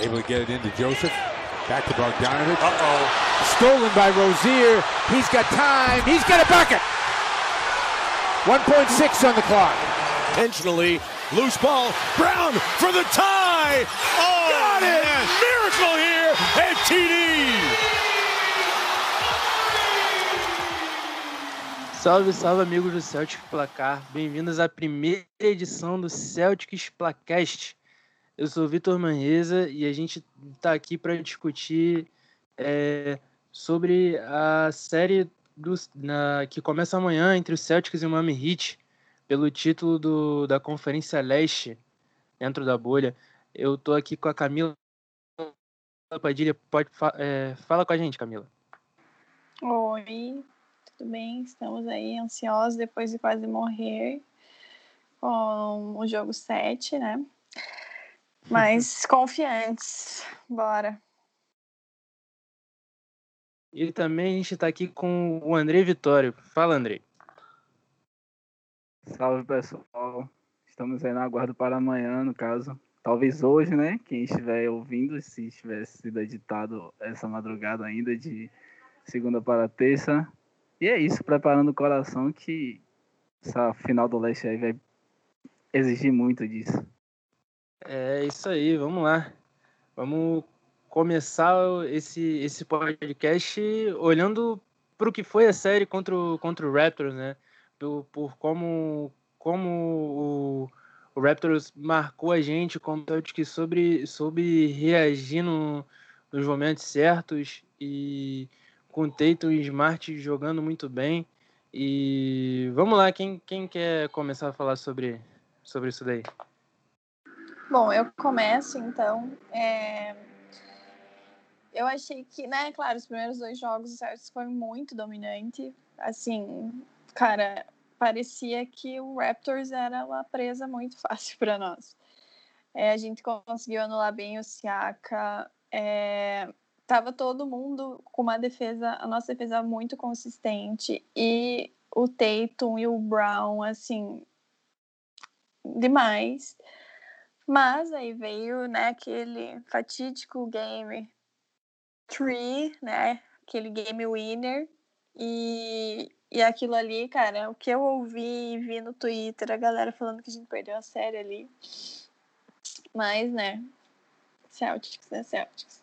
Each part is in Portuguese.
Able to get it into Joseph. Back to Bogdanovich. Uh-oh. Stolen by Rozier. He's got time. He's got a bucket. 1.6 on the clock. Intentionally. Loose ball. Brown for the tie. Oh, got it. Man. Miracle here at TD. Salve, salve, amigos do Celtic Placar. Bem-vindos à primeira edição do Celtics Placast. Eu sou o Vitor Manresa e a gente está aqui para discutir é, sobre a série do, na, que começa amanhã entre o Celtics e o Miami Heat pelo título do, da Conferência Leste dentro da bolha. Eu estou aqui com a Camila Padilha. Pode, é, fala com a gente, Camila. Oi, tudo bem? Estamos aí ansiosos depois de quase morrer com o jogo 7, né? Mas confiantes. Bora. E também a gente está aqui com o André Vitório. Fala, André. Salve, pessoal. Estamos aí na aguardo para amanhã, no caso. Talvez hoje, né? Quem estiver ouvindo, se tivesse sido editado essa madrugada ainda, de segunda para terça, e é isso, preparando o coração que essa final do leste aí vai exigir muito disso. É isso aí, vamos lá. Vamos começar esse, esse podcast olhando para o que foi a série contra o, contra o Raptors, né? Por, por como, como o, o Raptors marcou a gente, como eu que sobre, sobre reagir no, nos momentos certos e com Tatum e Smart jogando muito bem. E vamos lá, quem, quem quer começar a falar sobre, sobre isso daí? Bom, eu começo então. É... Eu achei que, né, claro, os primeiros dois jogos o Celtics foi muito dominante. Assim, cara, parecia que o Raptors era uma presa muito fácil para nós. É, a gente conseguiu anular bem o Siaka. É, tava todo mundo com uma defesa, a nossa defesa muito consistente e o Tatum e o Brown, assim, demais. Mas aí veio, né, aquele fatídico game 3, né, aquele game winner e, e aquilo ali, cara, o que eu ouvi e vi no Twitter, a galera falando que a gente perdeu a série ali. Mas, né, Celtics, né, Celtics.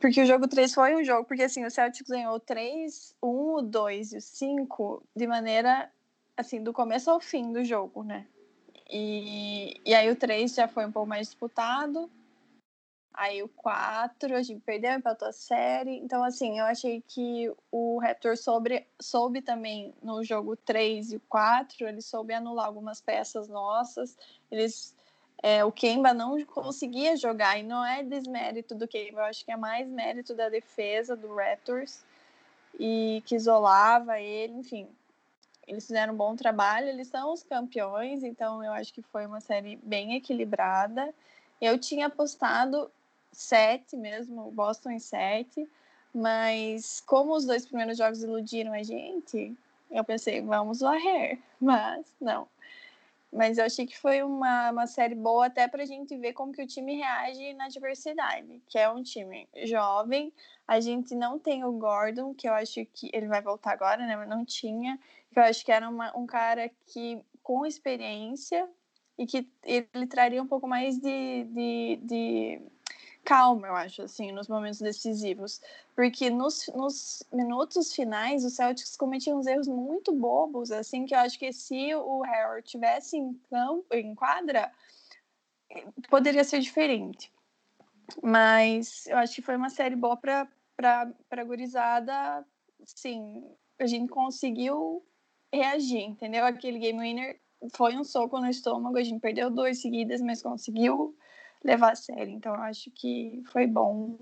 Porque o jogo 3 foi um jogo, porque assim, o Celtics ganhou 3, 1, o 2 e o 5 de maneira, assim, do começo ao fim do jogo, né? E, e aí o 3 já foi um pouco mais disputado. Aí o 4, a gente perdeu, empatou a série. Então, assim, eu achei que o Raptor soube, soube também no jogo 3 e o 4, ele soube anular algumas peças nossas. Eles é, o Kemba não conseguia jogar, e não é desmérito do Kemba, eu acho que é mais mérito da defesa do Raptors, e que isolava ele, enfim. Eles fizeram um bom trabalho, eles são os campeões, então eu acho que foi uma série bem equilibrada. Eu tinha apostado sete mesmo, Boston em sete, mas como os dois primeiros jogos iludiram a gente, eu pensei, vamos varrer, mas não. Mas eu achei que foi uma, uma série boa até para a gente ver como que o time reage na diversidade, que é um time jovem. A gente não tem o Gordon, que eu acho que ele vai voltar agora, né? Mas não tinha. Que eu acho que era uma, um cara que com experiência e que ele traria um pouco mais de, de, de calma, eu acho, assim, nos momentos decisivos. Porque nos, nos minutos finais, o Celtics cometia uns erros muito bobos, assim, que eu acho que se o Harold tivesse em campo, em quadra, poderia ser diferente. Mas eu acho que foi uma série boa para para gurizada, sim, a gente conseguiu reagir, entendeu? Aquele game winner foi um soco no estômago, a gente perdeu duas seguidas, mas conseguiu levar a sério. Então, eu acho que foi bom.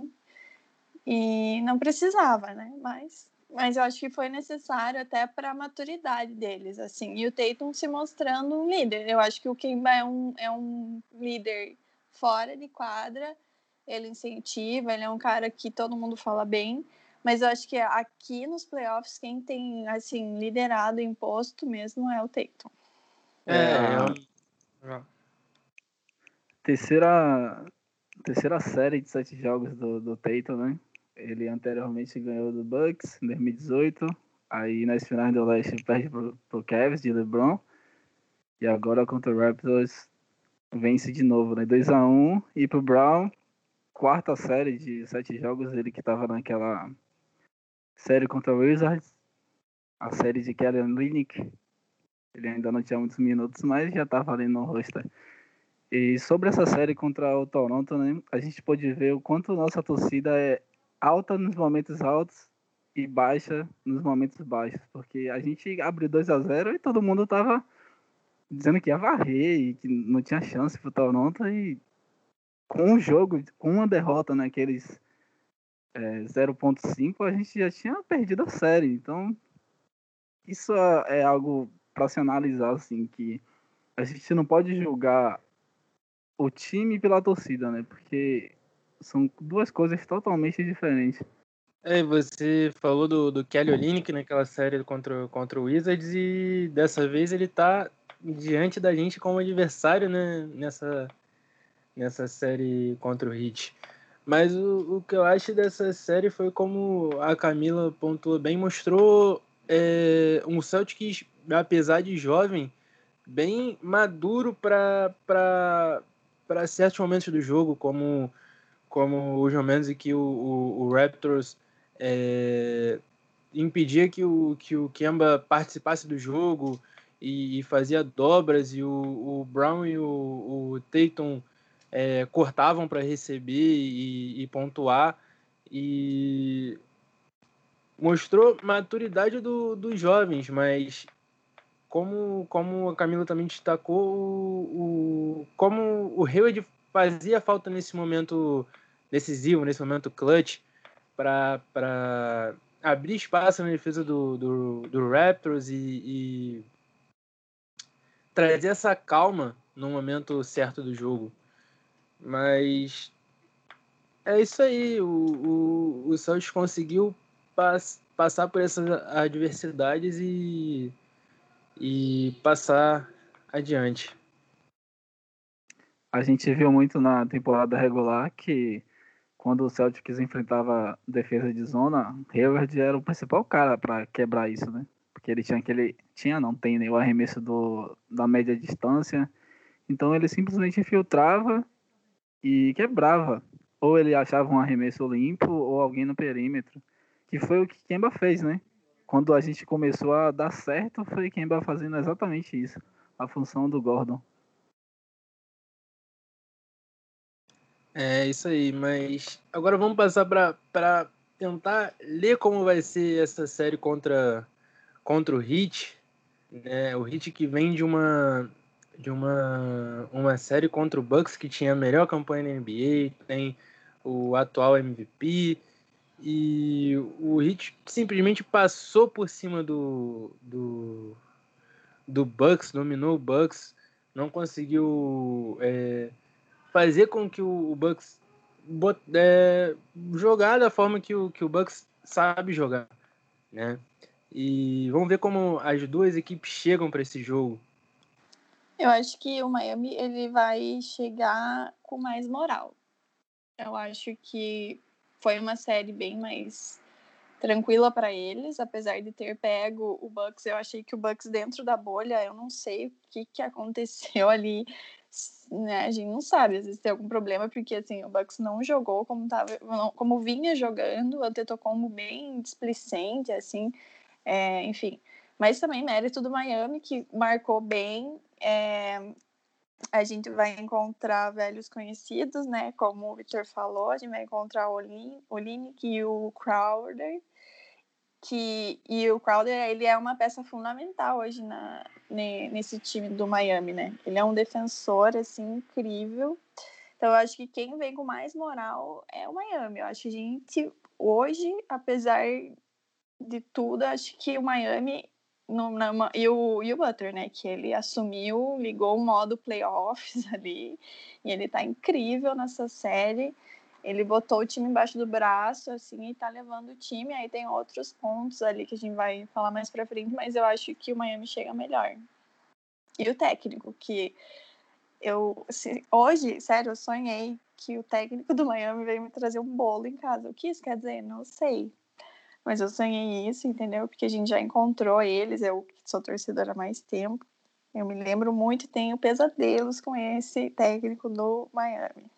E não precisava, né? Mas, mas eu acho que foi necessário até para a maturidade deles, assim. E o Tatum se mostrando um líder. Eu acho que o Kemba é um, é um líder fora de quadra. Ele incentiva, ele é um cara que todo mundo fala bem. Mas eu acho que aqui nos playoffs, quem tem, assim, liderado imposto mesmo é o Tatum. É, eu terceira terceira série de sete jogos do, do Tatum, né? Ele anteriormente ganhou do Bucks em 2018. Aí nas finais do Leste perde pro, pro Cavs de LeBron. E agora contra o Raptors vence de novo, né? 2x1. E pro Brown, quarta série de sete jogos, ele que tava naquela série contra o Wizards. A série de Kellen Linick. Ele ainda não tinha muitos minutos, mas já tava ali no roster. E sobre essa série contra o Toronto, né? A gente pode ver o quanto nossa torcida é alta nos momentos altos e baixa nos momentos baixos, porque a gente abriu 2 a 0 e todo mundo tava dizendo que ia varrer e que não tinha chance pro Toronto e com um jogo, com uma derrota naqueles é, 0.5, a gente já tinha perdido a série. Então, isso é, é algo para se analisar, assim, que a gente não pode julgar o time pela torcida, né? Porque são duas coisas totalmente diferentes. É, você falou do, do Kelly Olynyk naquela série contra, contra o Wizards e dessa vez ele tá diante da gente como adversário né, nessa, nessa série contra o Heat. Mas o, o que eu acho dessa série foi como a Camila pontuou bem, mostrou é, um Celtics, apesar de jovem, bem maduro para certos momentos do jogo, como como os momentos em que o, o, o Raptors é, impedia que o, que o Kemba participasse do jogo e, e fazia dobras, e o, o Brown e o, o Tatum é, cortavam para receber e, e, pontuar. E mostrou maturidade do, dos jovens, mas como, como a Camila também destacou, o, o, como o Hayward fazia falta nesse momento decisivo, nesse momento clutch, para abrir espaço na defesa do, do, do Raptors e, e, trazer essa calma no momento certo do jogo. Mas é isso aí, o, o, o Celtics conseguiu pas, passar por essas adversidades e, e passar adiante. A gente viu muito na temporada regular que quando o Celtics enfrentava defesa de zona, Hayward era o principal cara para quebrar isso, né? Porque ele tinha aquele. Tinha, não tem, né? O arremesso do, da média distância. Então ele simplesmente infiltrava e quebrava. Ou ele achava um arremesso limpo ou alguém no perímetro. Que foi o que Kemba fez, né? Quando a gente começou a dar certo, foi Kemba fazendo exatamente isso. A função do Gordon. É isso aí, mas agora vamos passar para tentar ler como vai ser essa série contra, contra o Heat. Né? O Heat que vem de uma de uma, uma série contra o Bucks que tinha a melhor campanha na NBA, tem o atual MVP e o Heat simplesmente passou por cima do, do, do Bucks, dominou o Bucks, não conseguiu é, fazer com que o, Bucks bot, é, jogar da forma que o, que o Bucks sabe jogar, né? E vamos ver como as duas equipes chegam para esse jogo. Eu acho que o Miami ele vai chegar com mais moral. Eu acho que foi uma série bem mais tranquila para eles, apesar de ter pego o Bucks. Eu achei que o Bucks dentro da bolha, eu não sei o que, que aconteceu ali né, a gente não sabe, às vezes tem algum problema, porque assim, o Bucks não jogou como tava, como vinha jogando, o Antetokounmpo bem displicente, assim, é, enfim. Mas também mérito do Miami, que marcou bem, é, a gente vai encontrar velhos conhecidos, né, como o Victor falou, a gente vai encontrar o Olinick e o Crowder, que e o Crowder ele é uma peça fundamental hoje na, nesse time do Miami, né? Ele é um defensor assim incrível. Então eu acho que quem vem com mais moral é o Miami. Eu acho que a gente hoje, apesar de tudo, acho que o Miami no, na, e, o, e o Butler, né? Que ele assumiu, ligou o modo playoffs ali, e ele tá incrível nessa série. Ele botou o time embaixo do braço, assim, e tá levando o time. Aí tem outros pontos ali que a gente vai falar mais pra frente, mas eu acho que o Miami chega melhor. E o técnico, que eu, hoje, sério, eu sonhei que o técnico do Miami veio me trazer um bolo em casa. O que isso quer dizer? Não sei. Mas eu sonhei isso, entendeu? Porque a gente já encontrou eles, eu sou torcedora há mais tempo. Eu me lembro muito e tenho pesadelos com esse técnico do Miami.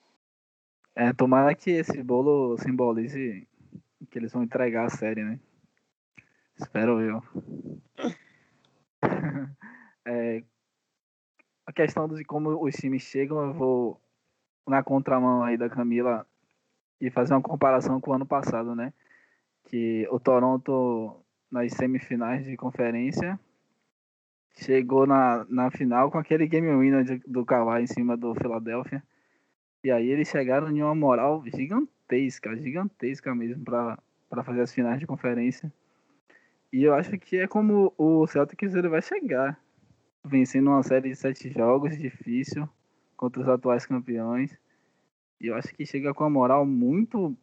É, tomara que esse bolo simbolize que eles vão entregar a série, né? Espero eu. é, a questão de como os times chegam, eu vou na contramão aí da Camila e fazer uma comparação com o ano passado, né? Que o Toronto nas semifinais de conferência chegou na, na final com aquele game winner de, do Kawhi em cima do Philadelphia. E aí eles chegaram em uma moral gigantesca, gigantesca mesmo para fazer as finais de conferência. E eu acho que é como o Celtics ele vai chegar, vencendo uma série de sete jogos difícil contra os atuais campeões. E eu acho que chega com a moral muito,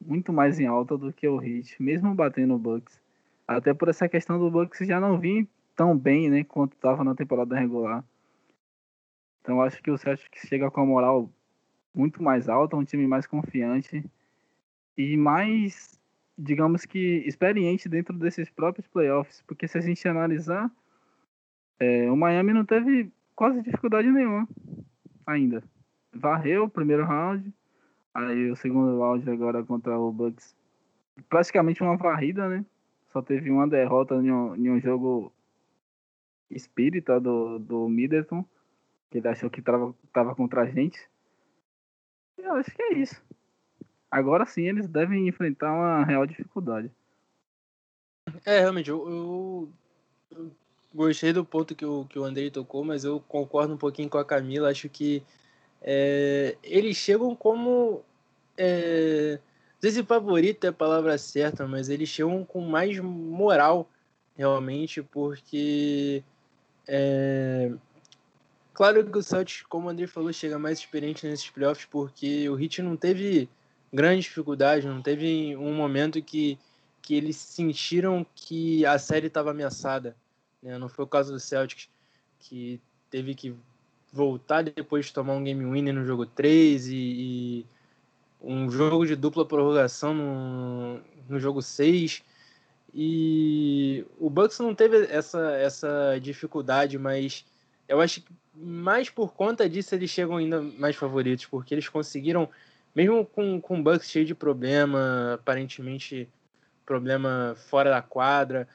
muito mais em alta do que o Heat, mesmo batendo o Bucks. Até por essa questão do Bucks já não vir tão bem, né, quanto estava na temporada regular. Então acho que o Celtics chega com a moral muito mais alta, um time mais confiante e mais, digamos que, experiente dentro desses próprios playoffs. Porque se a gente analisar, é, o Miami não teve quase dificuldade nenhuma ainda. Varreu o primeiro round, aí o segundo round agora contra o Bucks. Praticamente uma varrida, né? Só teve uma derrota em um, em um jogo espírita do, do Middleton, que ele achou que tava, tava contra a gente. Eu acho que é isso. Agora sim eles devem enfrentar uma real dificuldade. É, realmente, eu, eu, eu, gostei do ponto que o, que o Andrei tocou, mas eu concordo um pouquinho com a Camila. Acho que é, eles chegam como. É, não sei se favorito é a palavra certa, mas eles chegam com mais moral, realmente, porque. É, Claro que o Celtics, como o André falou, chega mais experiente nesses playoffs porque o Heat não teve grande dificuldade, não teve um momento que, que eles sentiram que a série estava ameaçada. Né? Não foi o caso do Celtics, que teve que voltar depois de tomar um game winner no jogo 3 e, e um jogo de dupla prorrogação no, no jogo 6. E o Bucks não teve essa, essa dificuldade, mas eu acho que mais por conta disso eles chegam ainda mais favoritos, porque eles conseguiram, mesmo com, com o Bucks cheio de problema, aparentemente problema fora da quadra,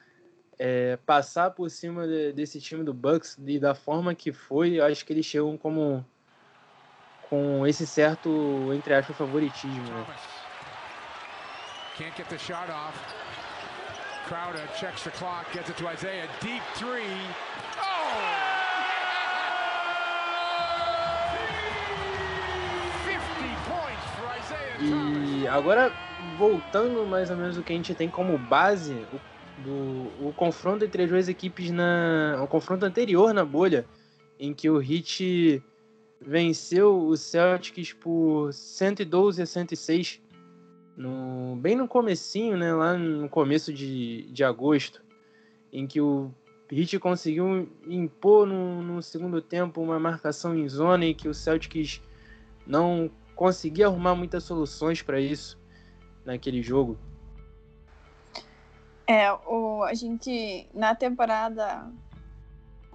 é, passar por cima de, desse time do Bucks e da forma que foi, eu acho que eles chegam como com esse certo, entre aspas, favoritismo. Né? Can't get the shot off. Crowder checks the clock, gets it to Isaiah. Deep three. Oh! E agora, voltando mais ou menos o que a gente tem como base, o, do, o confronto entre as duas equipes na. O confronto anterior na bolha, em que o Heat venceu o Celtics por 112 a 106. No, bem no comecinho, né, lá no começo de, de agosto, em que o Heat conseguiu impor no, no segundo tempo uma marcação em zona e que o Celtics não conseguir arrumar muitas soluções para isso naquele jogo. É, o, a gente, na temporada,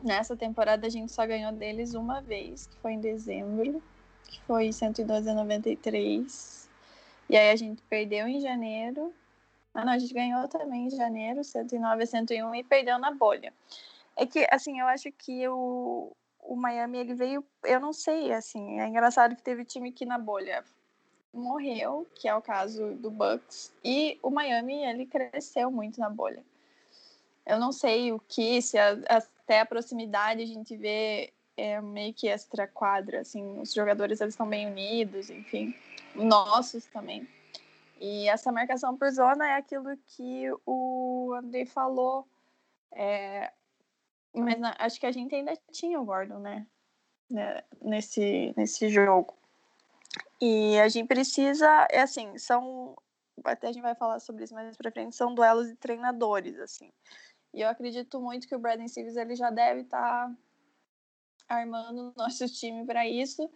nessa temporada a gente só ganhou deles uma vez, que foi em dezembro, que foi 112 a 93. E aí a gente perdeu em janeiro. Ah, não, a gente ganhou também em janeiro, 109 a 101, e perdeu na bolha. É que, assim, eu acho que o, o Miami ele veio, eu não sei, assim, é engraçado que teve time que na bolha morreu, que é o caso do Bucks, e o Miami ele cresceu muito na bolha. Eu não sei o que, se a, até a proximidade a gente vê é, meio que extra quadra, assim, os jogadores eles estão bem unidos, enfim, nossos também. E essa marcação por zona é aquilo que o André falou. É, mas acho que a gente ainda tinha o Gordon, né? né? Nesse, nesse jogo. E a gente precisa, é assim, são. Até a gente vai falar sobre isso mais pra frente, são duelos de treinadores, assim. E eu acredito muito que o Braden Stevens ele já deve estar tá armando o nosso time para isso,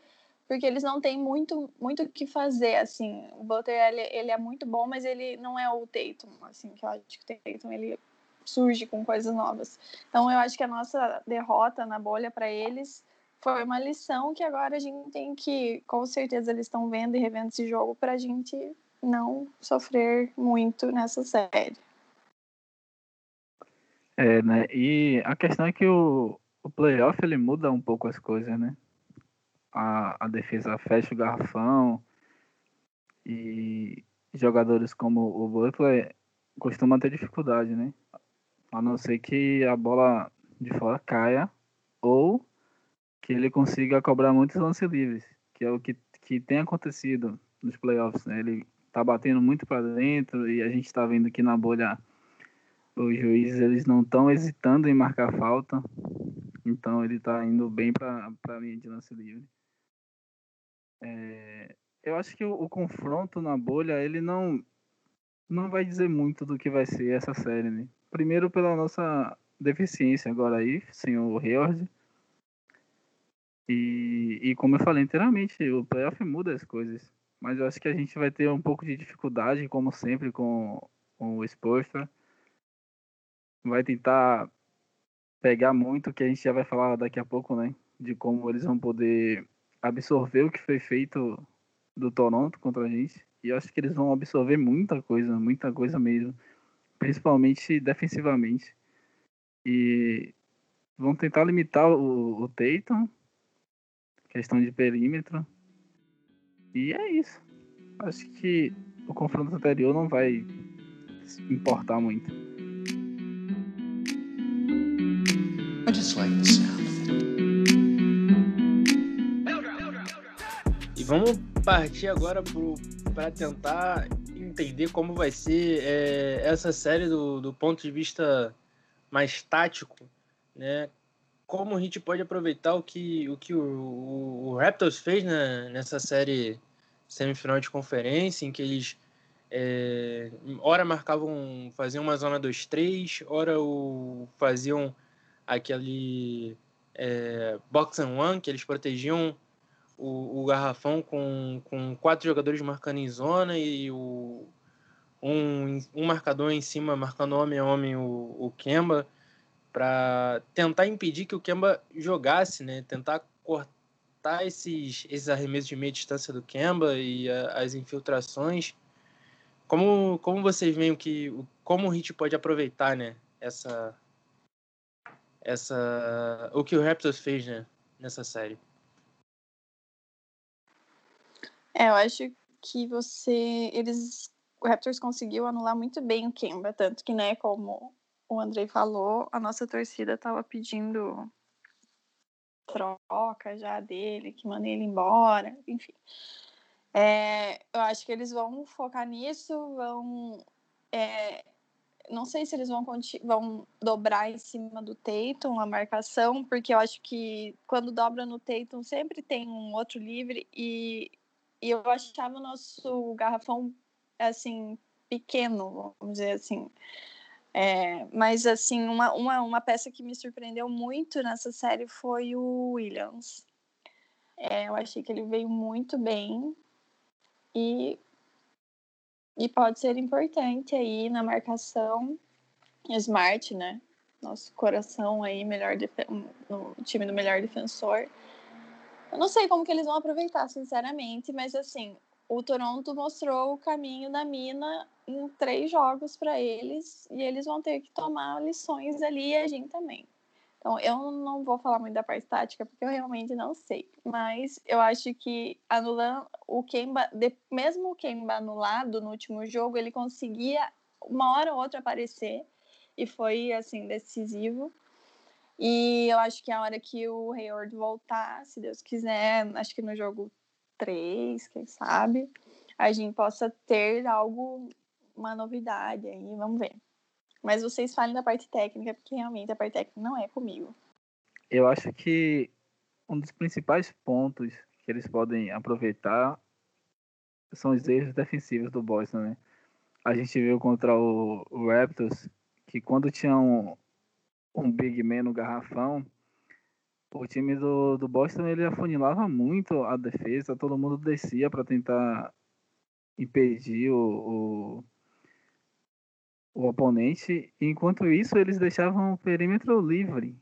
porque eles não têm muito muito o que fazer, assim. O Butler, ele, ele, é muito bom, mas ele não é o Tatum, assim, que eu acho que o Tatum, ele surge com coisas novas. Então, eu acho que a nossa derrota na bolha para eles foi uma lição que agora a gente tem que, com certeza, eles estão vendo e revendo esse jogo para a gente não sofrer muito nessa série. É, né? E a questão é que o, o playoff ele muda um pouco as coisas, né? A, a defesa fecha o garrafão e jogadores como o Butler costumam ter dificuldade, né? A não ser que a bola de fora caia ou que ele consiga cobrar muitos lances livres, que é o que, que tem acontecido nos playoffs, né? Ele tá batendo muito para dentro e a gente está vendo que na bolha os juízes eles não estão hesitando em marcar falta, então ele está indo bem para a linha de lance livre. É, eu acho que o, o, confronto na bolha ele não não vai dizer muito do que vai ser essa série, né? Primeiro pela nossa deficiência agora aí, sem o Hayward. E, e como eu falei inteiramente, o playoff muda as coisas. Mas eu acho que a gente vai ter um pouco de dificuldade, como sempre, com, com o Spolstra vai tentar pegar muito, que a gente já vai falar daqui a pouco, né? De como eles vão poder absorver o que foi feito do Toronto contra a gente. E eu acho que eles vão absorver muita coisa, muita coisa mesmo. Principalmente defensivamente. E vão tentar limitar o, o Tatum. Questão de perímetro. E é isso. Acho que o confronto anterior não vai importar muito. just like the sound E vamos partir agora para tentar entender como vai ser é, essa série do, do ponto de vista mais tático, né? Como a gente pode aproveitar o que o, que o, o Raptors fez né, nessa série semifinal de conferência, em que eles é, ora marcavam, faziam uma zona 2-3, ora o, faziam aquele é, box and one, que eles protegiam o, o, garrafão com, com quatro jogadores marcando em zona e o, um, um marcador em cima marcando homem a homem o, o Kemba para tentar impedir que o Kemba jogasse, né? Tentar cortar esses, esses arremessos de meia distância do Kemba e a, as infiltrações. Como, como vocês veem que como o Hit pode aproveitar, né? Essa essa o que o Raptors fez né, nessa série. É, eu acho que você eles o Raptors conseguiu anular muito bem o Kemba, tanto que né, como o Andrei falou, a nossa torcida estava pedindo troca já dele, que manda ele embora, enfim. É, eu acho que eles vão focar nisso, vão é, não sei se eles vão, vão dobrar em cima do Tatum a marcação, porque eu acho que quando dobra no Tatum sempre tem um outro livre e, e eu achava o nosso garrafão assim pequeno, vamos dizer assim. É, mas assim, uma, uma, uma peça que me surpreendeu muito nessa série foi o Williams. É, eu achei que ele veio muito bem e e pode ser importante aí na marcação smart, né? Nosso coração aí, melhor no time do melhor defensor. Eu não sei como que eles vão aproveitar, sinceramente, mas assim, o Toronto mostrou o caminho da mina em três jogos para eles e eles vão ter que tomar lições ali e a gente também. Então, eu não vou falar muito da parte tática, porque eu realmente não sei. Mas eu acho que anulando o Kemba, mesmo o Kemba anulado no último jogo, ele conseguia uma hora ou outra aparecer e foi, assim, decisivo. E eu acho que a hora que o Hayward voltar, se Deus quiser, acho que no jogo 3, quem sabe, a gente possa ter algo, uma novidade aí, vamos ver. Mas vocês falem da parte técnica, porque realmente a parte técnica não é comigo. Eu acho que um dos principais pontos que eles podem aproveitar são os erros defensivos do Boston, né? A gente viu contra o, o Raptors que quando tinha um, um big man no garrafão, o time do, do Boston ele afunilava muito a defesa, todo mundo descia para tentar impedir o, o, o, oponente. Enquanto isso, eles deixavam o perímetro livre.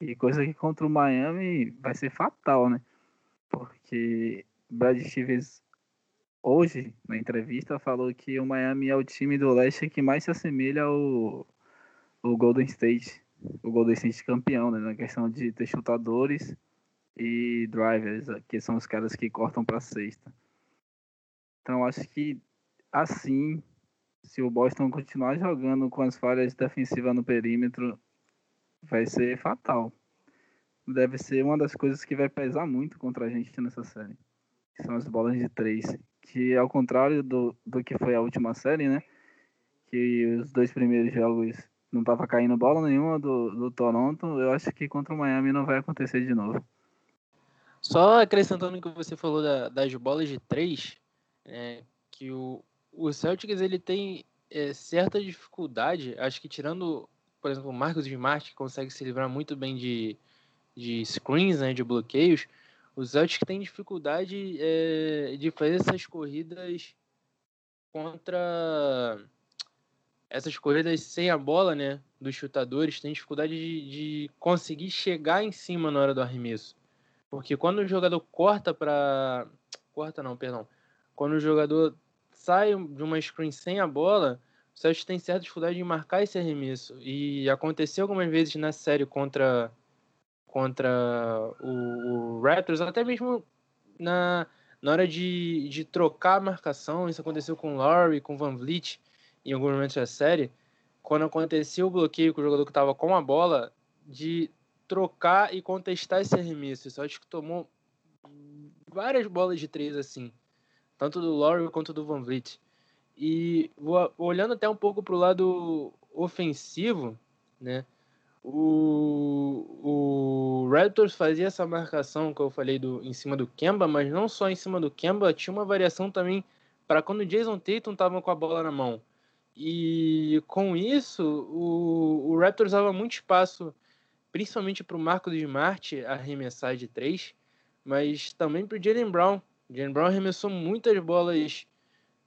E coisa que contra o Miami vai ser fatal, né? Porque Brad Stevens hoje, na entrevista, falou que o Miami é o time do leste que mais se assemelha ao, ao Golden State. O Golden State campeão, né? Na questão de ter chutadores e drivers, que são os caras que cortam para sexta. Então, acho que assim, se o Boston continuar jogando com as falhas defensivas no perímetro, vai ser fatal. Deve ser uma das coisas que vai pesar muito contra a gente nessa série. São as bolas de três. Que ao contrário do, do que foi a última série, né? Que os dois primeiros jogos não tava caindo bola nenhuma do, do Toronto, eu acho que contra o Miami não vai acontecer de novo. Só acrescentando o que você falou da, das bolas de três, é, que o, o Celtics ele tem é, certa dificuldade, acho que tirando, por exemplo, o Marcos Smart, que consegue se livrar muito bem de, de screens, né, de bloqueios, o Celtics tem dificuldade é, de fazer essas corridas contra essas corridas sem a bola, né, dos chutadores, tem dificuldade de, de conseguir chegar em cima na hora do arremesso. Porque quando o jogador corta para corta não, perdão, quando o jogador sai de uma screen sem a bola, o Celtics tem certa dificuldade de marcar esse arremesso. E aconteceu algumas vezes na série contra, contra o, o Raptors, até mesmo na, na hora de, de trocar a marcação. Isso aconteceu com o Lowry, com o Van Vliet em alguns momentos da série. Quando aconteceu o bloqueio com o jogador que estava com a bola, de trocar e contestar esse arremesso. O Celtics tomou várias bolas de três assim tanto do Laurie quanto do Van Vliet. E olhando até um pouco para o lado ofensivo, né? O, o Raptors fazia essa marcação que eu falei do, em cima do Kemba, mas não só em cima do Kemba, tinha uma variação também para quando o Jason Tatum estava com a bola na mão. E com isso, o, o Raptors dava muito espaço, principalmente para o Marcos Smart arremessar de três, mas também para o Jalen Brown, Jalen Brown arremessou muitas bolas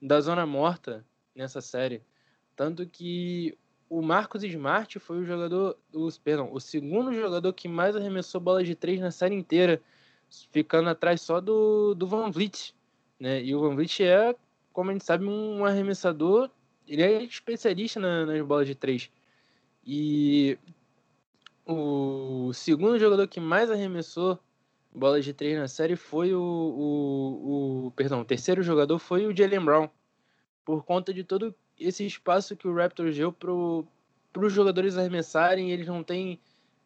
da zona morta nessa série. Tanto que o Marcos Smart foi o jogador, os, perdão, o segundo jogador que mais arremessou bolas de três na série inteira, ficando atrás só do, do Van Vliet. Né? E o Van Vliet é, como a gente sabe, um arremessador, ele é especialista na, nas bolas de três. E o segundo jogador que mais arremessou bolas de três na série foi o, o, o perdão, o terceiro jogador foi o Jalen Brown, por conta de todo esse espaço que o Raptors deu para os jogadores arremessarem, eles não têm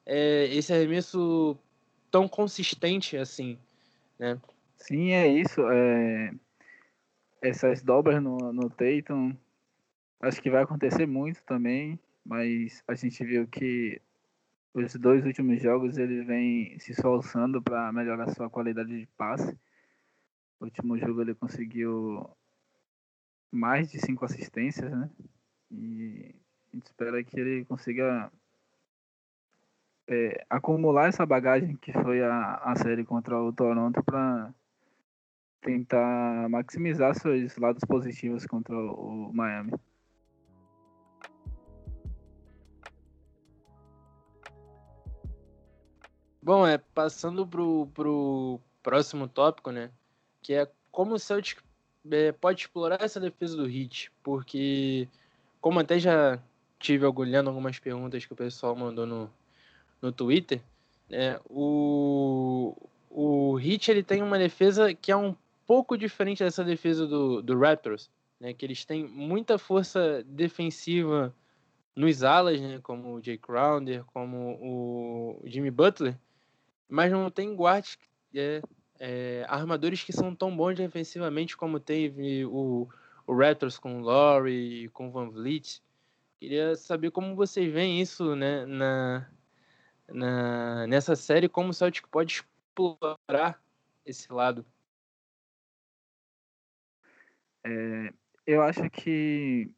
é, esse arremesso tão consistente assim, né? Sim, é isso. É... Essas dobras no, no Tatum, acho que vai acontecer muito também, mas a gente viu que os dois últimos jogos ele vem se esforçando para melhorar sua qualidade de passe. O último jogo ele conseguiu mais de cinco assistências, né? E a gente espera que ele consiga é, acumular essa bagagem que foi a, a série contra o Toronto para tentar maximizar seus lados positivos contra o Miami. Bom, é passando pro, pro próximo tópico, né? Que é como o Celtic é, pode explorar essa defesa do Heat, porque como até já tive olhando algumas perguntas que o pessoal mandou no, no Twitter, né, o, o Heat ele tem uma defesa que é um pouco diferente dessa defesa do, do Raptors, né, que eles têm muita força defensiva nos alas, né, como o Jay Crowder, como o Jimmy Butler, mas não tem guardas, é, é, armadores que são tão bons defensivamente como teve o, o Raptors com o Laurie, com o Van Vliet. Queria saber como vocês veem isso né, na, na, nessa série, como o Celtic pode explorar esse lado. É, eu acho que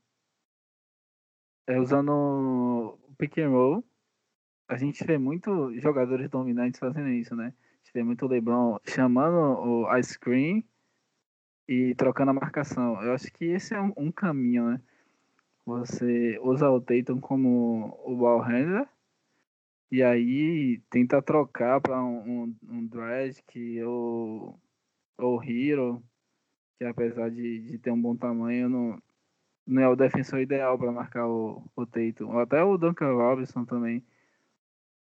é, usando o pick and roll a gente vê muito jogadores dominantes fazendo isso, né? A gente vê muito o LeBron chamando o, a screen e trocando a marcação. Eu acho que esse é um, um caminho, né? Você usa o Tatum como o ball handler e aí tenta trocar para um, um, um Dragic ou, ou Hero, que apesar de, de ter um bom tamanho, não, não é o defensor ideal para marcar o, o Tatum. Ou até o Duncan Robinson também.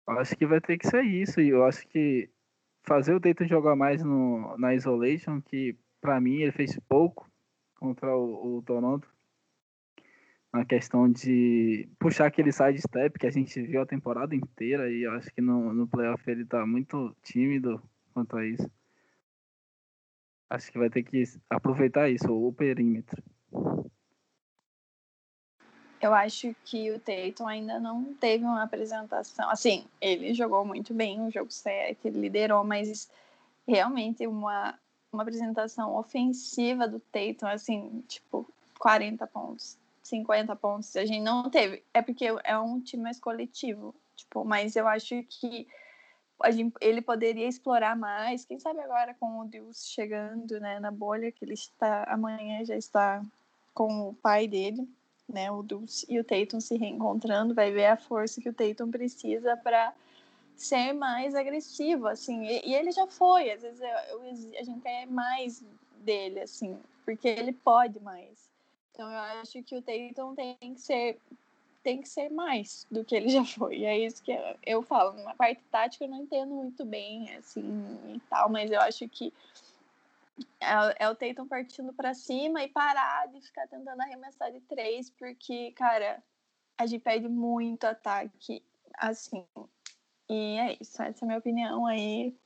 Acho que vai ter que ser isso. E eu acho que fazer o Tatum jogar mais no, na Isolation, que para mim ele fez pouco contra o, o Toronto, na questão de puxar aquele side step que a gente viu a temporada inteira e eu acho que no, no playoff ele tá muito tímido quanto a isso. Acho que vai ter que aproveitar isso, o perímetro. Eu acho que o Tatum ainda não teve uma apresentação. Assim, ele jogou muito bem o jogo 7, ele liderou, mas realmente uma, uma apresentação ofensiva do Tatum, assim, tipo, 40 pontos, 50 pontos, a gente não teve. É porque é um time mais coletivo, tipo, mas eu acho que gente, ele poderia explorar mais, quem sabe agora com o Deus chegando, né, na bolha, que ele está, amanhã já está com o pai dele, né, o Dulce e o Tatum se reencontrando, vai ver a força que o Tatum precisa para ser mais agressivo, assim, e, e, ele já foi, às vezes eu, eu, a gente quer mais dele, assim, porque ele pode mais. Então eu acho que o Tatum tem que ser tem que ser mais do que ele já foi. E é isso que eu, eu falo. Na parte tática eu não entendo muito bem, assim, e tal, mas eu acho que é, é o Tatum partindo para cima e parar de ficar tentando arremessar de três, porque, cara, a gente perde muito ataque, assim. E é isso, essa é a minha opinião aí.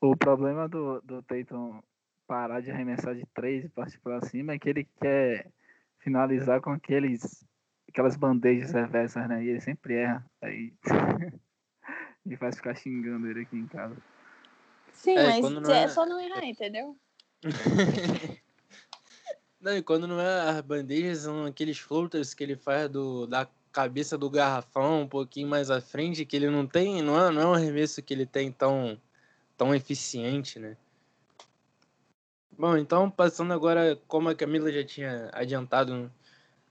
O problema do, do Tatum parar de arremessar de três e partir para cima é que ele quer finalizar com aqueles aquelas bandejas reversas, né? E ele sempre erra. Aí me faz ficar xingando ele aqui em casa. Sim, é, mas é... é só não errar, entendeu? não, e quando não é as bandejas, são aqueles floaters que ele faz do, da cabeça do garrafão um pouquinho mais à frente, que ele não tem, não é, não é um arremesso que ele tem tão, tão eficiente, né? Bom, então passando agora, como a Camila já tinha adiantado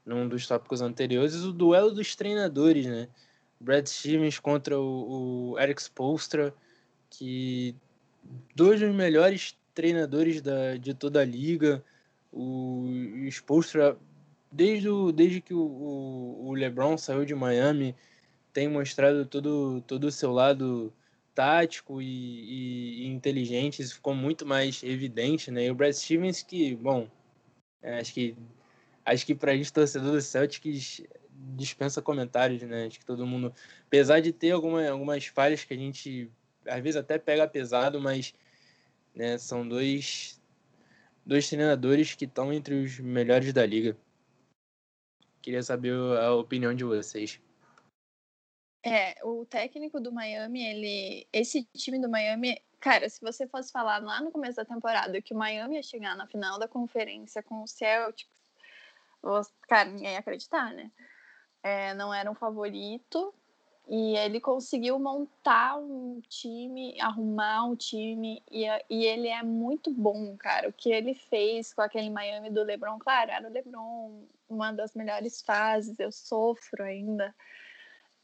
num dos tópicos anteriores, o duelo dos treinadores, né? Brad Stevens contra o, o Eric Spolstra, que dois dos melhores treinadores da, de toda a liga. O, Spolstra, desde, o, desde que o, o, LeBron saiu de Miami, tem mostrado todo, todo o seu lado tático e, e, e inteligente, isso ficou muito mais evidente, né? E o Brad Stevens, que, bom, é, acho que acho que pra gente, torcedor do Celtics, dispensa comentários, né? Acho que todo mundo, apesar de ter alguma, algumas falhas que a gente às vezes até pega pesado, mas né, são dois, dois treinadores que estão entre os melhores da liga. Queria saber a opinião de vocês. É, o técnico do Miami, ele. Esse time do Miami, cara, se você fosse falar lá no começo da temporada que o Miami ia chegar na final da conferência com o Celtics, cara, ninguém ia acreditar, né? É, não era um favorito, e ele conseguiu montar um time, arrumar um time, e, e ele é muito bom, cara. O que ele fez com aquele Miami do LeBron, claro, era o LeBron, uma das melhores fases, eu sofro ainda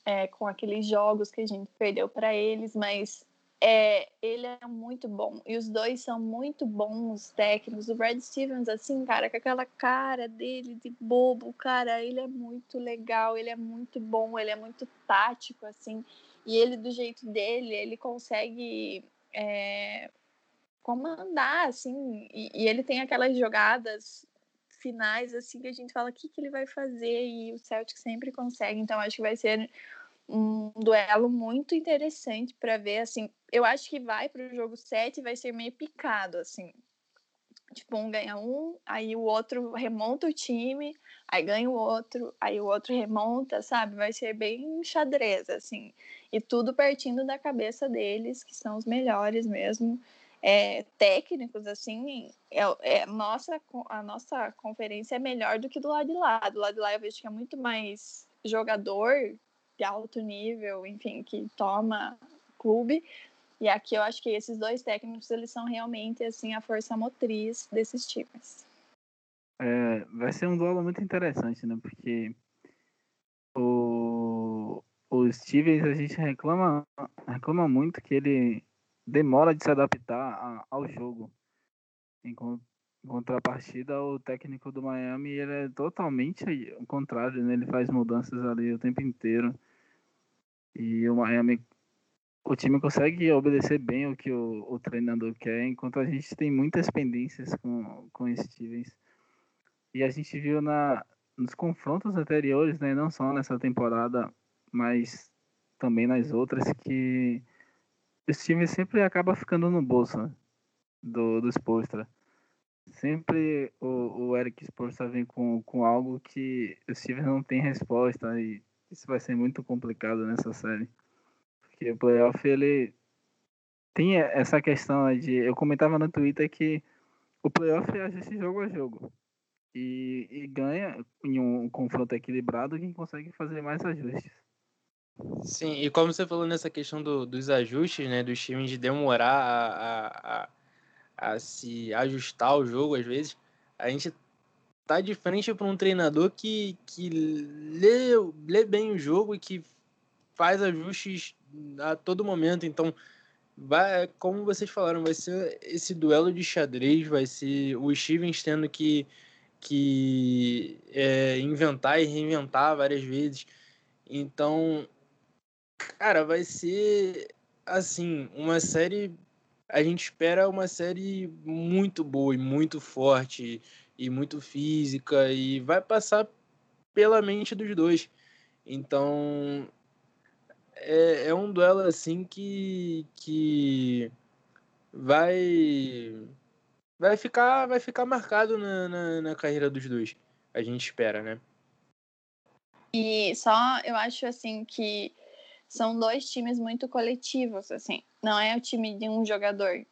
é, com aqueles jogos que a gente perdeu para eles, mas é, ele é muito bom. E os dois são muito bons técnicos. O Brad Stevens, assim, cara, com aquela cara dele de bobo, cara, ele é muito legal, ele é muito bom, ele é muito tático, assim. E ele, do jeito dele, ele consegue é, comandar, assim. E, e, ele tem aquelas jogadas finais, assim, que a gente fala o que, que ele vai fazer. E o Celtic sempre consegue. Então, acho que vai ser um duelo muito interessante para ver, assim, eu acho que vai para o jogo 7 vai ser meio picado, assim, tipo, um ganha um, aí o outro remonta o time, aí ganha o outro, aí o outro remonta, sabe, vai ser bem xadrez, assim, e tudo partindo da cabeça deles, que são os melhores mesmo, é, técnicos, assim, é, é, nossa, a nossa conferência é melhor do que do lado de lá, do lado de lá eu vejo que é muito mais jogador de alto nível, enfim, que toma clube. E aqui eu acho que esses dois técnicos, eles são realmente, assim, a força motriz desses times. É, vai ser um duelo muito interessante, né? Porque o, o Stevens, a gente reclama, reclama muito que ele demora de se adaptar a, ao jogo. Em, contrapartida, o técnico do Miami, ele é totalmente o contrário, né? Ele faz mudanças ali o tempo inteiro. E o Miami o time consegue obedecer bem o que o, o, treinador quer, enquanto a gente tem muitas pendências com, com Stevens. E a gente viu na, nos confrontos anteriores, né, não só nessa temporada, mas também nas outras, que o Stevens sempre acaba ficando no bolso né, do, do Spolstra. Sempre o, o Eric Spolstra vem com, com algo que o Stevens não tem resposta e isso vai ser muito complicado nessa série. Porque o playoff, ele tem essa questão de. Eu comentava no Twitter que o playoff é ajuste jogo a jogo. E, e ganha em um confronto equilibrado quem consegue fazer mais ajustes. Sim, e como você falou nessa questão do, dos ajustes, né, dos times de demorar a, a, a, a se ajustar ao jogo às vezes, a gente tá de frente para um treinador que, que lê, lê bem o jogo e que faz ajustes a todo momento. Então, vai, como vocês falaram, vai ser esse duelo de xadrez, vai ser o Stevens tendo que, que é, inventar e reinventar várias vezes. Então, cara, vai ser assim, uma série. A gente espera uma série muito boa e muito forte e muito física e vai passar pela mente dos dois. Então, é, é um duelo assim que, que vai vai ficar vai ficar marcado na, na, na, carreira dos dois. A gente espera, né? E só eu acho assim que são dois times muito coletivos, assim. Não é o time de um jogador.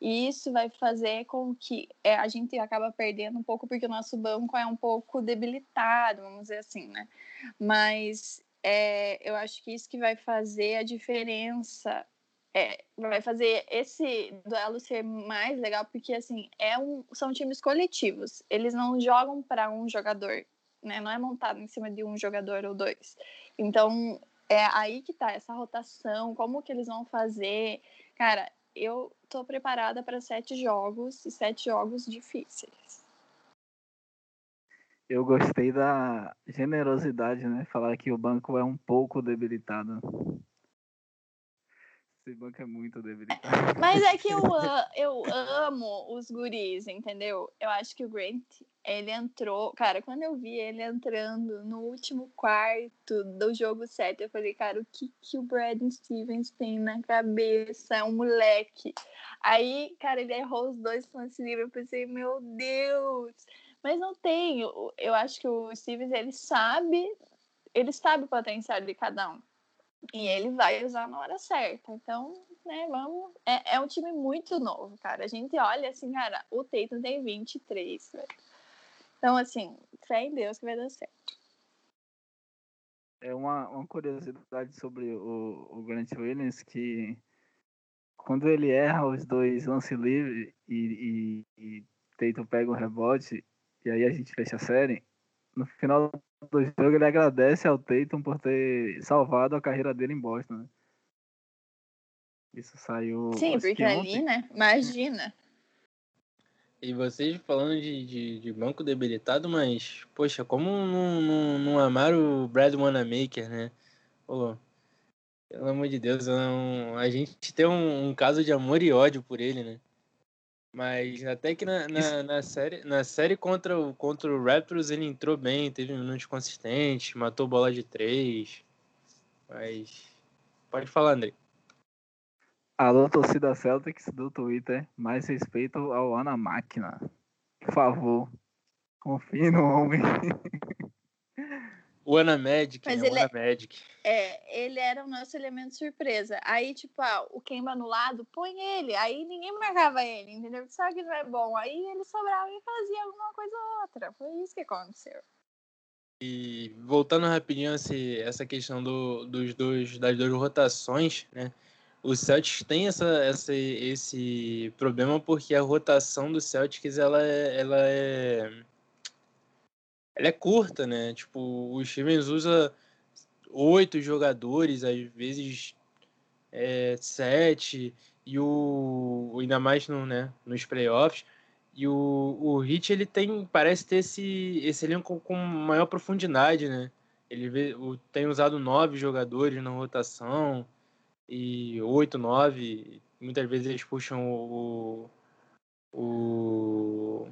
E isso vai fazer com que é, a gente acaba perdendo um pouco porque o nosso banco é um pouco debilitado, vamos dizer assim, né? Mas é, eu acho que isso que vai fazer a diferença, é, vai fazer esse duelo ser mais legal, porque assim é um, são times coletivos. Eles não jogam para um jogador, né? Não é montado em cima de um jogador ou dois. Então é aí que tá essa rotação, como que eles vão fazer, cara. Eu tô preparada para sete jogos e sete jogos difíceis eu gostei da generosidade, né? Falar que o banco é um pouco debilitado. Esse banco é muito debilitado. Mas é que eu, eu amo os guris, entendeu? Eu acho que o Grant, ele entrou. Cara, quando eu vi ele entrando no último quarto do jogo 7, eu falei, cara, o que, que o Brad Stevens tem na cabeça? É um moleque. Aí, cara, ele errou os dois lances livres. Eu pensei, meu Deus mas não tem. Eu, eu acho que o Stevens, ele sabe, ele sabe o potencial de cada um. E ele vai usar na hora certa. Então, né, vamos. É, é um time muito novo, cara. A gente olha assim, cara, o Tatum tem 23, velho. Então, assim, fé em Deus que vai dar certo. É uma, uma curiosidade sobre o, o Grant Williams que quando ele erra os dois lance livre e, e, e Tatum pega o rebote, e aí a gente fecha a série. No final do jogo, ele agradece ao Tatum por ter salvado a carreira dele em Boston. Né? Isso saiu. Sim, porque ali, né? Imagina. E vocês falando de, de, de, banco debilitado, mas, poxa, como não, não, não amar o Brad Wanamaker, né? Pô, pelo amor de Deus, não, a gente tem um, um caso de amor e ódio por ele, né? Mas até que na, na, na, série, na série contra o, contra o Raptors ele entrou bem, teve minutos consistentes, matou bola de três. Mas. Pode falar, André. Alô, torcida Celtics do Twitter, mais respeito ao Ana Máquina. Por favor, confie no homem. O Ana Magic, Mas né? ele, o Ana Magic. É, ele era o nosso elemento surpresa. Aí, tipo, ah, o Kemba no lado, põe ele. Aí ninguém marcava ele, entendeu? Sabe que não é bom. Aí ele sobrava e fazia alguma coisa ou outra. Foi isso que aconteceu. e voltando rapidinho esse, essa questão do, dos dois, das duas rotações, né? O Celtics tem essa, essa, esse problema porque a rotação do Celtics ela é, ela é, ela é curta, né? Tipo, o Stevens usa oito jogadores, às vezes é, sete, e o ainda mais no, né, nos playoffs. E o, o Hit ele tem, parece ter esse, esse elenco com maior profundidade, né? Ele vê, o, tem usado nove jogadores na rotação e oito, nove. Muitas vezes eles puxam o, o,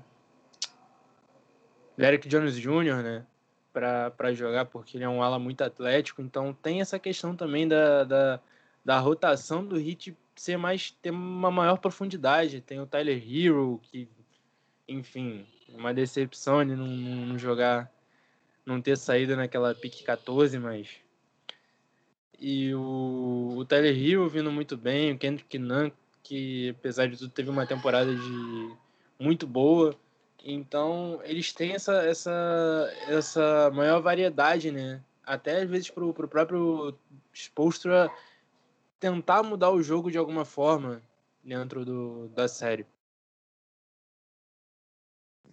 Derek Jones Jr., né? Para jogar, porque ele é um ala muito atlético. Então tem essa questão também da, da, da rotação do Hit ser mais ter uma maior profundidade. Tem o Tyler Hero, que enfim, uma decepção ele não, não jogar, não ter saído naquela pique 14, mas. E o, o Tyler Hero vindo muito bem, o Kendrick Nunn, que apesar de tudo teve uma temporada de muito boa. Então, eles têm essa, essa, essa maior variedade, né? Até às vezes para o próprio Spolstra tentar mudar o jogo de alguma forma dentro do, da série.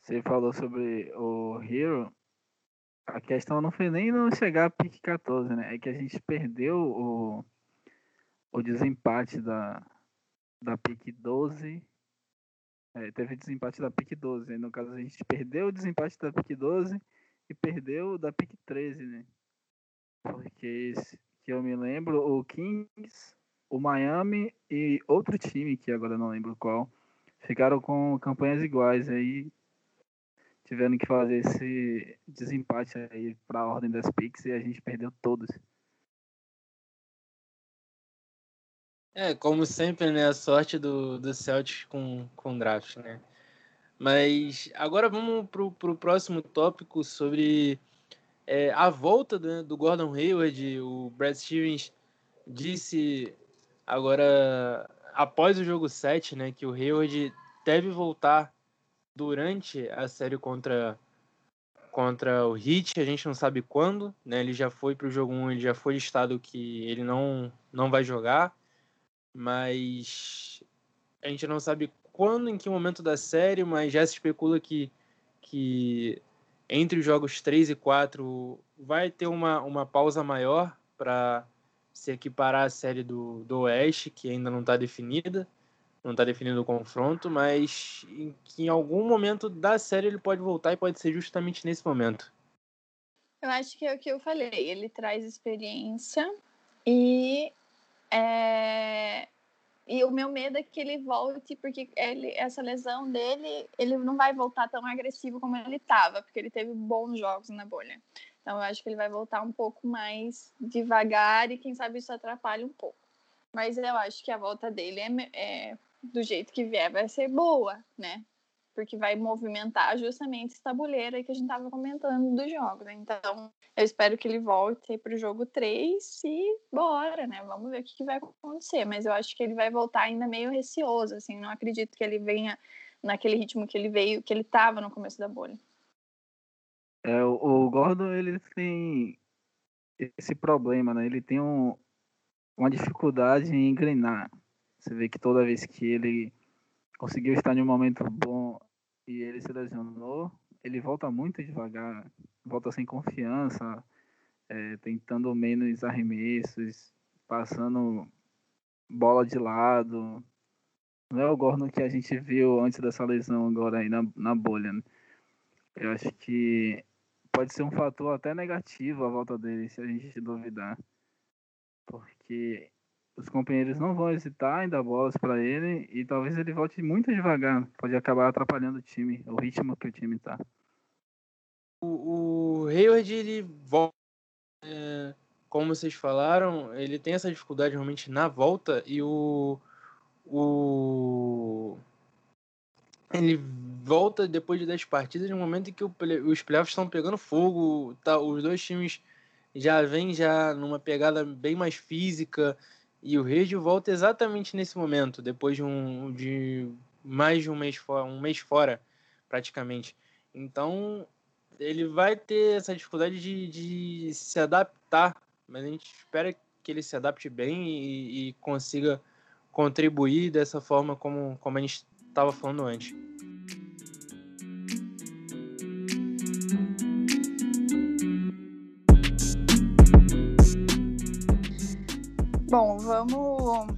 Você falou sobre o Hero. A questão não foi nem não chegar a pique 14, né? É que a gente perdeu o, o desempate da, da pique 12. É, teve desempate da pique 12. No caso, a gente perdeu o desempate da pique 12 e perdeu da pique 13, né? Porque, que eu me lembro, o Kings, o Miami e outro time, que agora não lembro qual, ficaram com campanhas iguais. Aí tiveram que fazer esse desempate aí para a ordem das picks e a gente perdeu todos. É, como sempre, né? A sorte do, do Celtics com, com draft, né? Mas agora vamos para o próximo tópico sobre é, a volta do, do Gordon Hayward. O Brad Stevens disse agora, após o jogo 7, né, que o Hayward deve voltar durante a série contra contra o Heat, a gente não sabe quando, né? Ele já foi para o jogo 1, ele já foi listado que ele não não vai jogar, mas a gente não sabe quando, em que momento da série, mas já se especula que que entre os jogos 3 e 4 vai ter uma, uma pausa maior para se equiparar à série do, do Oeste, que ainda não está definida não está definindo o confronto, mas em, que em algum momento da série ele pode voltar e pode ser justamente nesse momento. Eu acho que é o que eu falei, ele traz experiência e é, e o meu medo é que ele volte, porque ele, essa lesão dele, ele não vai voltar tão agressivo como ele estava, porque ele teve bons jogos na bolha. Então eu acho que ele vai voltar um pouco mais devagar e quem sabe isso atrapalha um pouco. Mas eu acho que a volta dele é, é do jeito que vier, vai ser boa, né? Porque vai movimentar justamente esse tabuleiro aí que a gente tava comentando dos jogos. Né? Então, eu espero que ele volte para o jogo 3 e bora, né? Vamos ver o que, que vai acontecer. Mas eu acho que ele vai voltar ainda meio receoso, assim. Não acredito que ele venha naquele ritmo que ele veio, que ele tava no começo da bolha. É, o Gordon, ele tem esse problema, né? Ele tem um, uma dificuldade em engrenar. Você vê que toda vez que ele conseguiu estar em um momento bom e ele se lesionou, ele volta muito devagar, volta sem confiança, é, tentando menos arremessos, passando bola de lado. Não é o Gordon que a gente viu antes dessa lesão agora aí na, na bolha. Né? Eu acho que pode ser um fator até negativo a volta dele, se a gente duvidar. Porque os companheiros não vão hesitar em dar bolas para ele e talvez ele volte muito devagar. Pode acabar atrapalhando o time, o ritmo que o time tá. O, o Hayward, ele volta, é, como vocês falaram, ele tem essa dificuldade realmente na volta e o. o ele volta depois de 10 partidas no momento em que o, os playoffs estão pegando fogo, tá, os dois times já vêm já numa pegada bem mais física, e o Rede volta exatamente nesse momento, depois de, um, de mais de um mês fora, um mês fora, praticamente. Então, ele vai ter essa dificuldade de, de se adaptar, mas a gente espera que ele se adapte bem e, e consiga contribuir dessa forma como, como a gente estava falando antes. Bom, vamos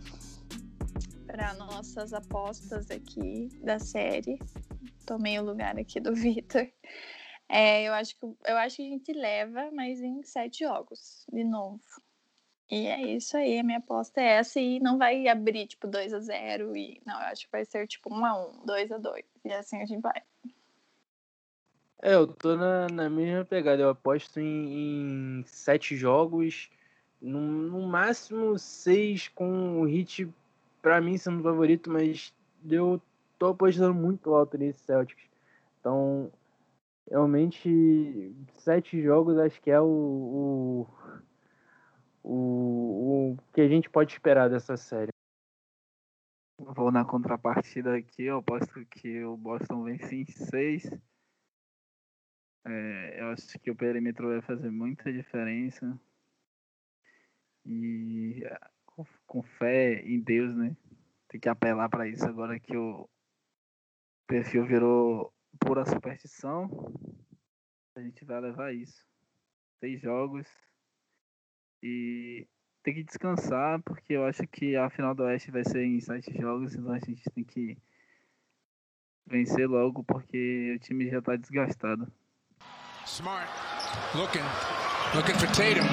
para nossas apostas aqui da série. Tomei o lugar aqui do Vitor. É, eu, acho que, eu acho que a gente leva, mas em sete jogos, de novo. E é isso aí, a minha aposta é essa. E não vai abrir, tipo, 2 a 0 e Não, eu acho que vai ser, tipo, 1 a 1 2 a 2 E assim a gente vai. É, eu tô na, na mesma pegada. Eu aposto em, em sete jogos, no, no máximo seis com o Hit, pra mim, sendo favorito, mas eu tô apostando muito alto nesse Celtics. Então, realmente, sete jogos acho que é o, o, o, o que a gente pode esperar dessa série. Vou na contrapartida aqui, eu aposto que o Boston vence em seis. É, eu acho que o perímetro vai fazer muita diferença. E com, com fé em Deus, né? Tem que apelar para isso agora que o perfil virou pura superstição. A gente vai levar isso. Seis jogos. E tem que descansar, porque eu acho que a final do Oeste vai ser em sete jogos, então a gente tem que vencer logo, porque o time já está desgastado. Smart, looking, looking for Tatum,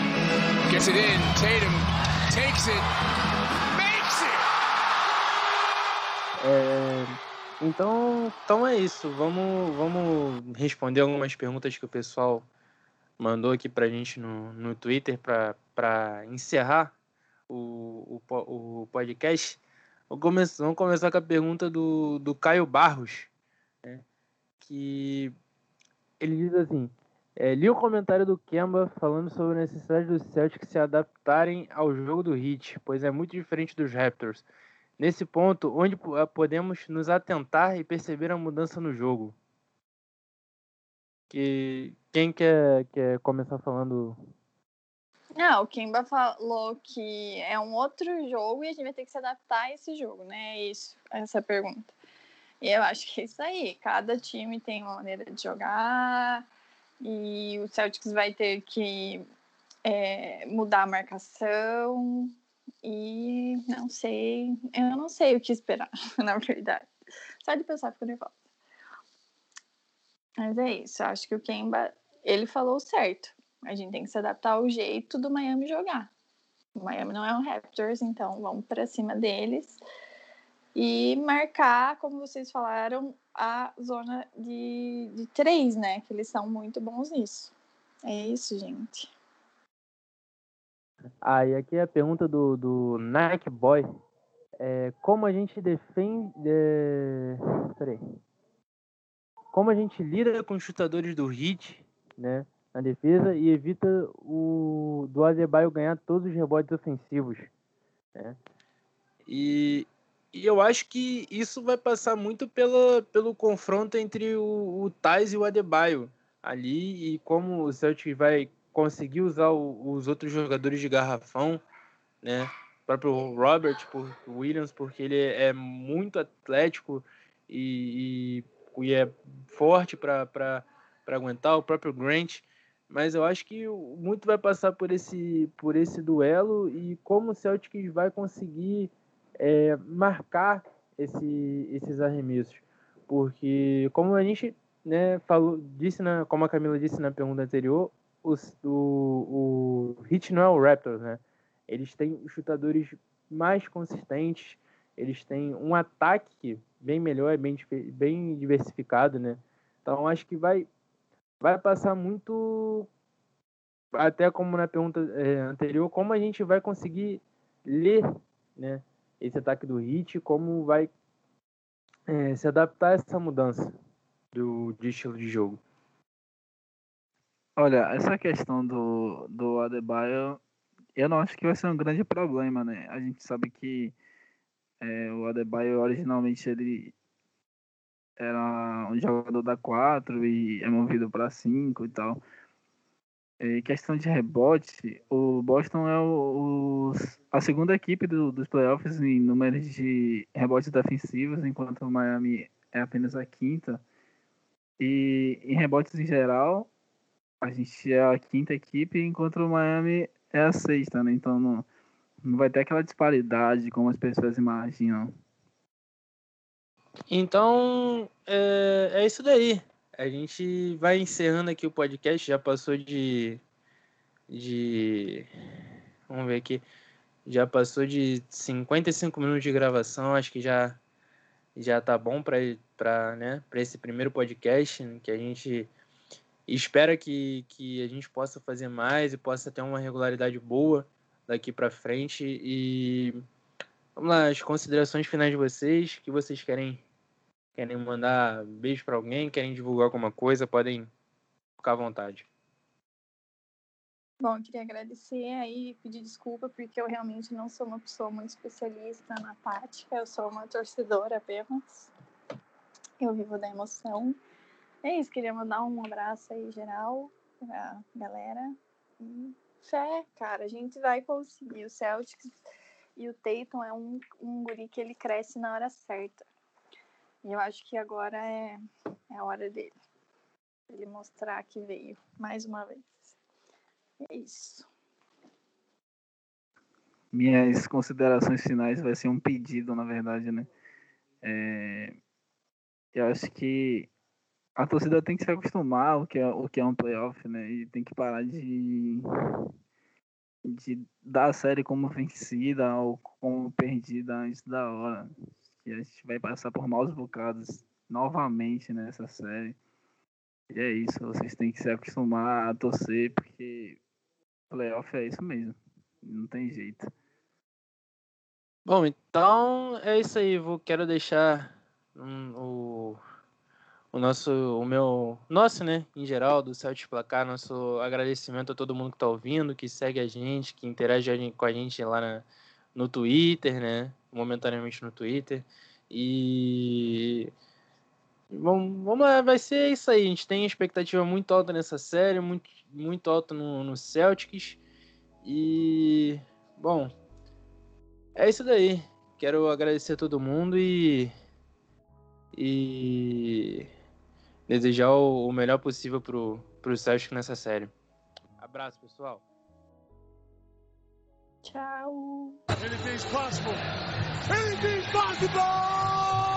gets it in, Tatum takes it, makes it. É, então, então é isso. Vamos, vamos responder algumas perguntas que o pessoal mandou aqui pra gente no, no Twitter para encerrar o, o, o podcast. Vamos começar, com a pergunta do, do Caio Barros, né, que ele diz assim: é, li o comentário do Kemba falando sobre a necessidade dos Celtics se adaptarem ao jogo do Heat, pois é muito diferente dos Raptors. Nesse ponto, onde podemos nos atentar e perceber a mudança no jogo? Que quem quer, quer começar falando? Não, o Kemba falou que é um outro jogo e a gente vai ter que se adaptar a esse jogo, né? É isso, essa pergunta. E eu acho que é isso aí. Cada time tem uma maneira de jogar e o Celtics vai ter que é, mudar a marcação e não sei, eu não sei o que esperar, na verdade. Só de pensar fico nervosa. Mas é isso, acho que o Kemba, ele falou certo. A gente tem que se adaptar ao jeito do Miami jogar. O Miami não é um Raptors, então vamos para cima deles e marcar, como vocês falaram, a zona de, de três, né? Que eles são muito bons nisso. É isso, gente. Ah, e aqui é a pergunta do, do Nike Boy. É, como a gente defende. É... Peraí. Como a gente lida com os chutadores do hit, né? Na defesa e evita o do Adebayo ganhar todos os rebotes ofensivos. Né? E, e eu acho que isso vai passar muito pela, pelo confronto entre o, o Tais e o Adebayo ali e como o Celtic vai conseguir usar o, os outros jogadores de garrafão, né? O próprio Robert por, Williams, porque ele é muito atlético e, e, e é forte para aguentar, o próprio Grant. Mas eu acho que muito vai passar por esse, por esse duelo e como o Celtic vai conseguir é, marcar esse, esses arremessos. Porque, como a gente né, falou, disse na, como a Camila disse na pergunta anterior, os, o, o Hit não é o Raptors, né? Eles têm chutadores mais consistentes, eles têm um ataque bem melhor, bem, bem diversificado, né? Então acho que vai, vai passar muito, até como na pergunta é, anterior, como a gente vai conseguir ler, né? Esse ataque do Hit, como vai é, se adaptar a essa mudança do, de estilo de jogo. Olha, essa questão do, do Adebayo, eu não acho que vai ser um grande problema, né? A gente sabe que é, o Adebayo originalmente ele era um jogador da 4 e é movido para 5 e tal. Em questão de rebote, o Boston é o, o, a segunda equipe do, dos playoffs em números de rebotes defensivos, enquanto o Miami é apenas a quinta. E em rebotes em geral, a gente é a quinta equipe, enquanto o Miami é a sexta, né? Então não, não vai ter aquela disparidade como as pessoas imaginam. Então, é, é isso daí. A gente vai encerrando aqui o podcast, já passou de. de. Vamos ver aqui. Já passou de 55 minutos de gravação, acho que já já tá bom para né, esse primeiro podcast, que a gente espera que, que a gente possa fazer mais e possa ter uma regularidade boa daqui para frente. E vamos lá, as considerações finais de vocês, que vocês querem querem mandar beijo para alguém, querem divulgar alguma coisa, podem ficar à vontade. Bom, queria agradecer aí e pedir desculpa porque eu realmente não sou uma pessoa muito especialista na tática, eu sou uma torcedora apenas. Eu vivo da emoção. É isso, queria mandar um abraço aí geral pra galera. E fé, cara, a gente vai conseguir. O Celtics e o Tatum é um, um guri que ele cresce na hora certa. E eu acho que agora é, é a hora dele. Ele mostrar que veio mais uma vez. É isso. Minhas considerações finais vai ser um pedido, na verdade, né? É, eu acho que a torcida tem que se acostumar ao que é, o que é um playoff, né? E tem que parar de, de dar a série como vencida ou como perdida antes da hora que a gente vai passar por maus bocados novamente nessa série. E é isso, vocês têm que se acostumar a torcer, porque playoff é isso mesmo. Não tem jeito. Bom, então é isso aí. Vou, quero deixar um, o, o nosso, o meu, nosso, né, em geral, do Celtic Placar, nosso agradecimento a todo mundo que está ouvindo, que segue a gente, que interage com a gente lá na, no Twitter, né? Momentaneamente no Twitter. E. Vamos, lá, vai ser isso aí. A gente tem expectativa muito alta nessa série, muito, muito alta no, no Celtics. E. Bom. É isso daí. Quero agradecer a todo mundo e. E. Desejar o, o melhor possível pro, pro Celtics nessa série. Abraço, pessoal. Tchau. Anything's possible. Anything's possible!